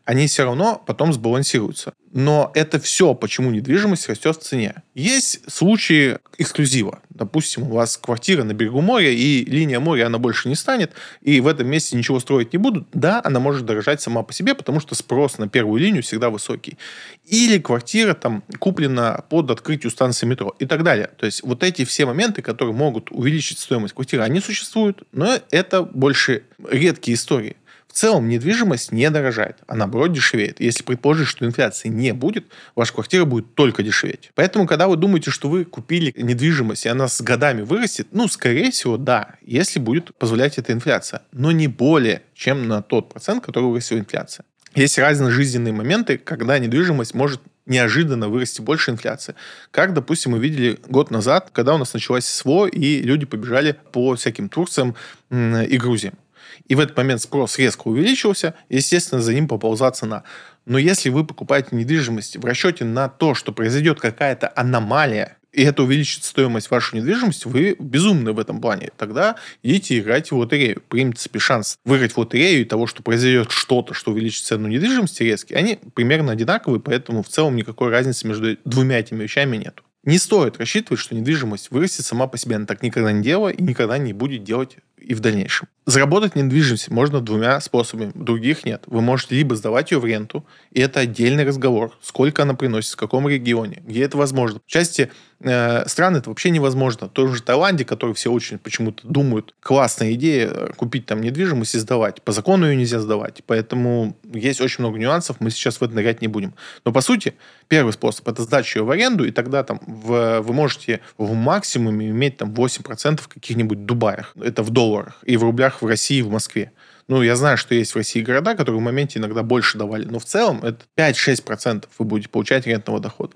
[SPEAKER 1] они все равно потом сбалансируются. Но это все, почему недвижимость растет в цене. Есть случаи эксклюзива. Допустим, у вас квартира на берегу моря, и линия моря, она больше не станет, и в этом месте ничего строить не будут. Да, она может дорожать сама по себе, потому что спрос на первую линию всегда высокий. Или квартира там куплена под открытию станции метро и так далее. То есть вот эти все моменты, которые могут увеличить стоимость квартиры, они существуют, но это больше редкие истории целом недвижимость не дорожает, а наоборот дешевеет. Если предположить, что инфляции не будет, ваша квартира будет только дешеветь. Поэтому, когда вы думаете, что вы купили недвижимость, и она с годами вырастет, ну, скорее всего, да, если будет позволять эта инфляция. Но не более, чем на тот процент, который вырастила инфляция. Есть разные жизненные моменты, когда недвижимость может неожиданно вырасти больше инфляции. Как, допустим, мы видели год назад, когда у нас началась СВО, и люди побежали по всяким Турциям и Грузиям и в этот момент спрос резко увеличился, естественно, за ним поползла цена. Но если вы покупаете недвижимость в расчете на то, что произойдет какая-то аномалия, и это увеличит стоимость вашей недвижимости, вы безумны в этом плане. Тогда идите играть в лотерею. Примите себе шанс выиграть в лотерею и того, что произойдет что-то, что увеличит цену недвижимости резко. Они примерно одинаковые, поэтому в целом никакой разницы между двумя этими вещами нет. Не стоит рассчитывать, что недвижимость вырастет сама по себе. Она так никогда не делала и никогда не будет делать и в дальнейшем. Заработать недвижимость можно двумя способами, других нет. Вы можете либо сдавать ее в ренту, и это отдельный разговор, сколько она приносит, в каком регионе, где это возможно. В части э, стран это вообще невозможно. В том же Таиланде, который все очень почему-то думают, классная идея э, купить там недвижимость и сдавать. По закону ее нельзя сдавать. Поэтому есть очень много нюансов, мы сейчас в это нырять не будем. Но по сути, первый способ это сдача ее в аренду, и тогда там в, вы можете в максимуме иметь там 8% в каких-нибудь Дубаях. Это в долларах долларах и в рублях в России и в Москве. Ну, я знаю, что есть в России города, которые в моменте иногда больше давали, но в целом это 5-6% вы будете получать рентного дохода.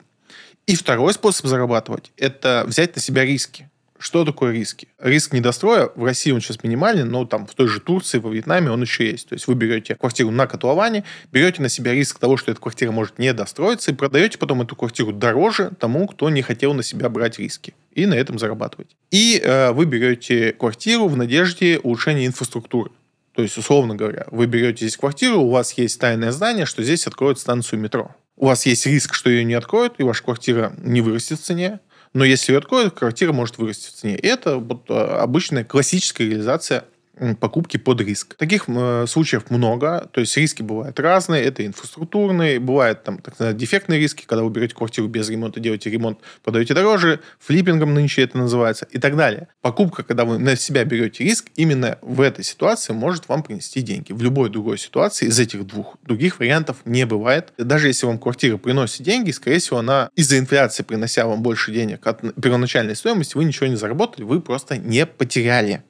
[SPEAKER 1] И второй способ зарабатывать – это взять на себя риски. Что такое риски? Риск недостроя в России он сейчас минимальный, но там в той же Турции, во Вьетнаме он еще есть. То есть вы берете квартиру на котловане, берете на себя риск того, что эта квартира может не достроиться, и продаете потом эту квартиру дороже тому, кто не хотел на себя брать риски. И на этом зарабатывать. И э, вы берете квартиру в надежде улучшения инфраструктуры. То есть, условно говоря, вы берете здесь квартиру, у вас есть тайное знание, что здесь откроют станцию метро. У вас есть риск, что ее не откроют, и ваша квартира не вырастет в цене. Но если ее откроют, квартира может вырасти в цене. И это вот э, обычная классическая реализация покупки под риск. Таких э, случаев много, то есть риски бывают разные, это инфраструктурные, бывают там так сказать, дефектные риски, когда вы берете квартиру без ремонта, делаете ремонт, продаете дороже, флиппингом нынче это называется и так далее. Покупка, когда вы на себя берете риск, именно в этой ситуации может вам принести деньги. В любой другой ситуации из этих двух других вариантов не бывает. Даже если вам квартира приносит деньги, скорее всего, она из-за инфляции, принося вам больше денег от первоначальной стоимости, вы ничего не заработали, вы просто не потеряли.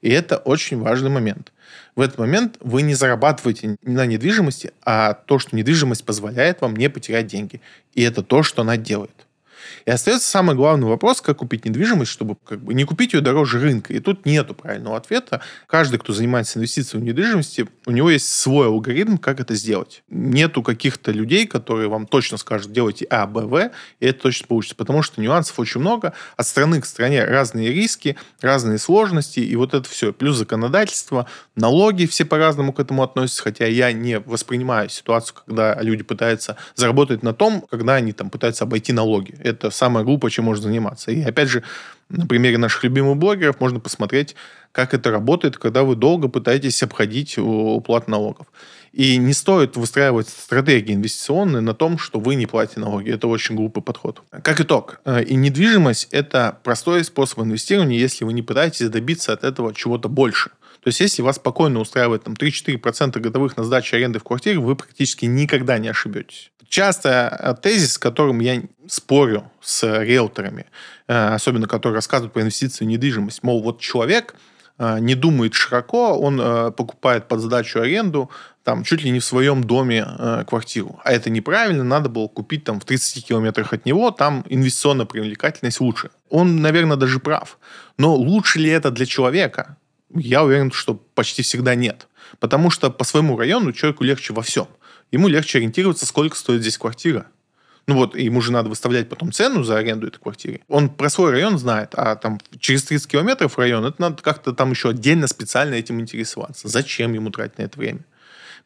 [SPEAKER 1] И это очень важный момент. В этот момент вы не зарабатываете на недвижимости, а то, что недвижимость позволяет вам не потерять деньги. И это то, что она делает. И остается самый главный вопрос, как купить недвижимость, чтобы как бы не купить ее дороже рынка. И тут нету правильного ответа. Каждый, кто занимается инвестициями в недвижимости, у него есть свой алгоритм, как это сделать. Нету каких-то людей, которые вам точно скажут, делайте А, Б, В, и это точно получится. Потому что нюансов очень много. От страны к стране разные риски, разные сложности, и вот это все. Плюс законодательство, налоги, все по-разному к этому относятся, хотя я не воспринимаю ситуацию, когда люди пытаются заработать на том, когда они там пытаются обойти налоги. Это самое глупое, чем можно заниматься. И опять же, на примере наших любимых блогеров можно посмотреть, как это работает, когда вы долго пытаетесь обходить уплату налогов. И не стоит выстраивать стратегии инвестиционные на том, что вы не платите налоги. Это очень глупый подход. Как итог, э, и недвижимость – это простой способ инвестирования, если вы не пытаетесь добиться от этого чего-то больше. То есть, если вас спокойно устраивает там, 3-4% годовых на сдачу аренды в квартире, вы практически никогда не ошибетесь. Часто э, тезис, с которым я спорю с риэлторами, э, особенно которые рассказывают про инвестиции в недвижимость, мол, вот человек э, не думает широко, он покупает под сдачу аренду, там, чуть ли не в своем доме э, квартиру. А это неправильно, надо было купить там в 30 километрах от него, там инвестиционная привлекательность лучше. Он, наверное, даже прав. Но лучше ли это для человека? Я уверен, что почти всегда нет. Потому что по своему району человеку легче во всем ему легче ориентироваться, сколько стоит здесь квартира. Ну вот, ему же надо выставлять потом цену за аренду этой квартиры. Он про свой район знает, а там через 30 километров район, это надо как-то там еще отдельно специально этим интересоваться. Зачем ему тратить на это время?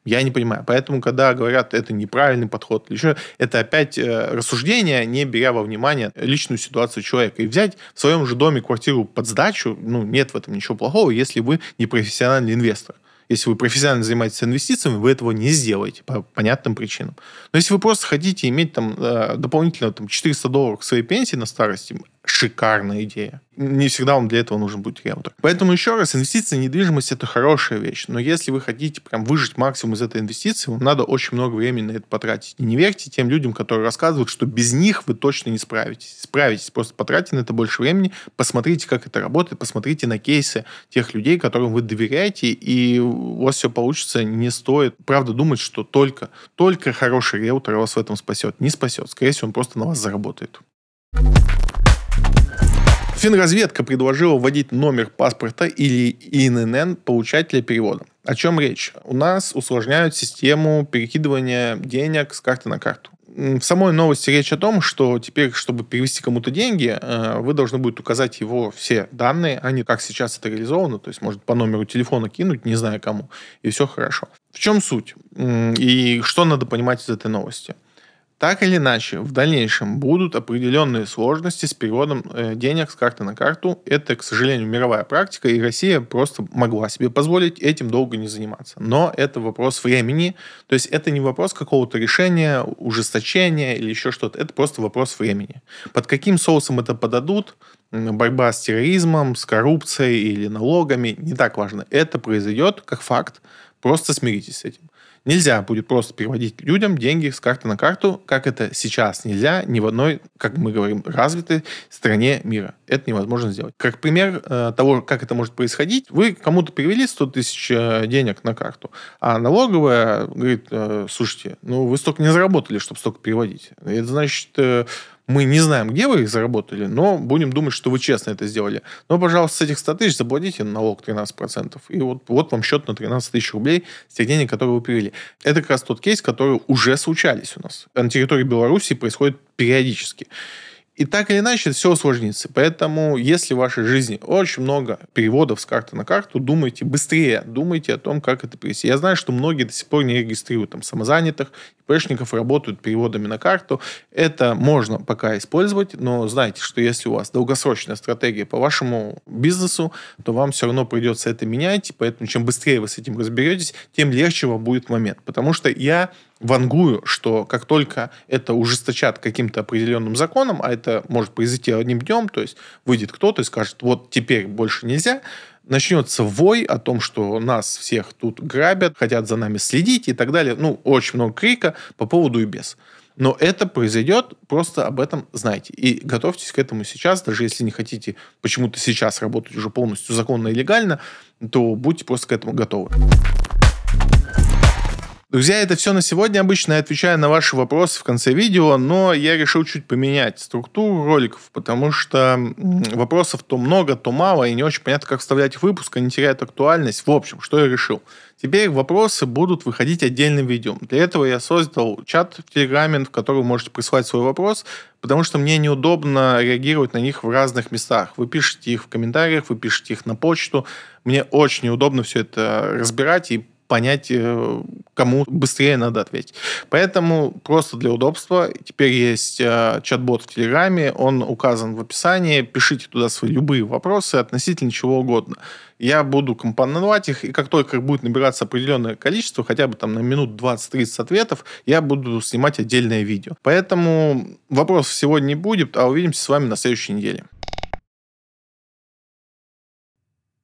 [SPEAKER 1] Я не понимаю. Поэтому, когда говорят, это неправильный подход, еще, это опять э, рассуждение, не беря во внимание личную ситуацию человека. И взять в своем же доме квартиру под сдачу, ну, нет в этом ничего плохого, если вы не профессиональный инвестор. Если вы профессионально занимаетесь инвестициями, вы этого не сделаете по понятным причинам. Но если вы просто хотите иметь там э, дополнительно там, 400 долларов к своей пенсии на старости, шикарная идея. Не всегда вам для этого нужен будет риэлтор. Поэтому еще раз, инвестиции в недвижимость – это хорошая вещь. Но если вы хотите прям выжить максимум из этой инвестиции, вам надо очень много времени на это потратить. И не верьте тем людям, которые рассказывают, что без них вы точно не справитесь. Справитесь, просто потратьте на это больше времени, посмотрите, как это работает, посмотрите на кейсы тех людей, которым вы доверяете, и у вас все получится. Не стоит, правда, думать, что только, только хороший риэлтор вас в этом спасет. Не спасет. Скорее всего, он просто на вас заработает. Финразведка предложила вводить номер паспорта или ИНН получателя перевода. О чем речь? У нас усложняют систему перекидывания денег с карты на карту. В самой новости речь о том, что теперь, чтобы перевести кому-то деньги, э, вы должны будете указать его все данные, а не как сейчас это реализовано, то есть может по номеру телефона кинуть, не знаю кому, и все хорошо. В чем суть? И что надо понимать из этой новости? Так или иначе, в дальнейшем будут определенные сложности с переводом э, денег с карты на карту. Это, к сожалению, мировая практика, и Россия просто могла себе позволить этим долго не заниматься. Но это вопрос времени, то есть это не вопрос какого-то решения, ужесточения или еще что-то, это просто вопрос времени. Под каким соусом это подадут, борьба с терроризмом, с коррупцией или налогами, не так важно. Это произойдет как факт, просто смиритесь с этим. Нельзя будет просто переводить людям деньги с карты на карту, как это сейчас нельзя ни в одной, как мы говорим, развитой стране мира. Это невозможно сделать. Как пример э, того, как это может происходить, вы кому-то перевели 100 тысяч э, денег на карту, а налоговая говорит, э, слушайте, ну вы столько не заработали, чтобы столько переводить. Это значит, мы не знаем, где вы их заработали, но будем думать, что вы честно это сделали. Но, пожалуйста, с этих 100 тысяч заплатите налог 13%. И вот, вот вам счет на 13 тысяч рублей с тех денег, которые вы перевели. Это как раз тот кейс, который уже случались у нас. На территории Беларуси происходит периодически. И так или иначе все усложнится. Поэтому, если в вашей жизни очень много переводов с карты на карту, думайте быстрее, думайте о том, как это перевести. Я знаю, что многие до сих пор не регистрируют там самозанятых, ИПшников, работают переводами на карту. Это можно пока использовать, но знайте, что если у вас долгосрочная стратегия по вашему бизнесу, то вам все равно придется это менять. Поэтому чем быстрее вы с этим разберетесь, тем легче вам будет момент. Потому что я вангую, что как только это ужесточат каким-то определенным законом, а это может произойти одним днем, то есть выйдет кто-то и скажет, вот теперь больше нельзя, начнется вой о том, что нас всех тут грабят, хотят за нами следить и так далее. Ну, очень много крика по поводу и без. Но это произойдет, просто об этом знайте. И готовьтесь к этому сейчас, даже если не хотите почему-то сейчас работать уже полностью законно и легально, то будьте просто к этому готовы. Друзья, это все на сегодня. Обычно я отвечаю на ваши вопросы в конце видео, но я решил чуть поменять структуру роликов, потому что вопросов то много, то мало, и не очень понятно, как вставлять в выпуск, они теряют актуальность. В общем, что я решил? Теперь вопросы будут выходить отдельным видео. Для этого я создал чат в Телеграме, в который вы можете присылать свой вопрос, потому что мне неудобно реагировать на них в разных местах. Вы пишете их в комментариях, вы пишете их на почту. Мне очень неудобно все это разбирать и понять, э, кому быстрее надо ответить. Поэтому просто для удобства теперь есть э, чат-бот в Телеграме, он указан в описании. Пишите туда свои любые вопросы относительно чего угодно. Я буду компоновать их, и как только будет набираться определенное количество, хотя бы там на минут 20-30 ответов, я буду снимать отдельное видео. Поэтому вопросов сегодня не будет, а увидимся с вами на следующей неделе.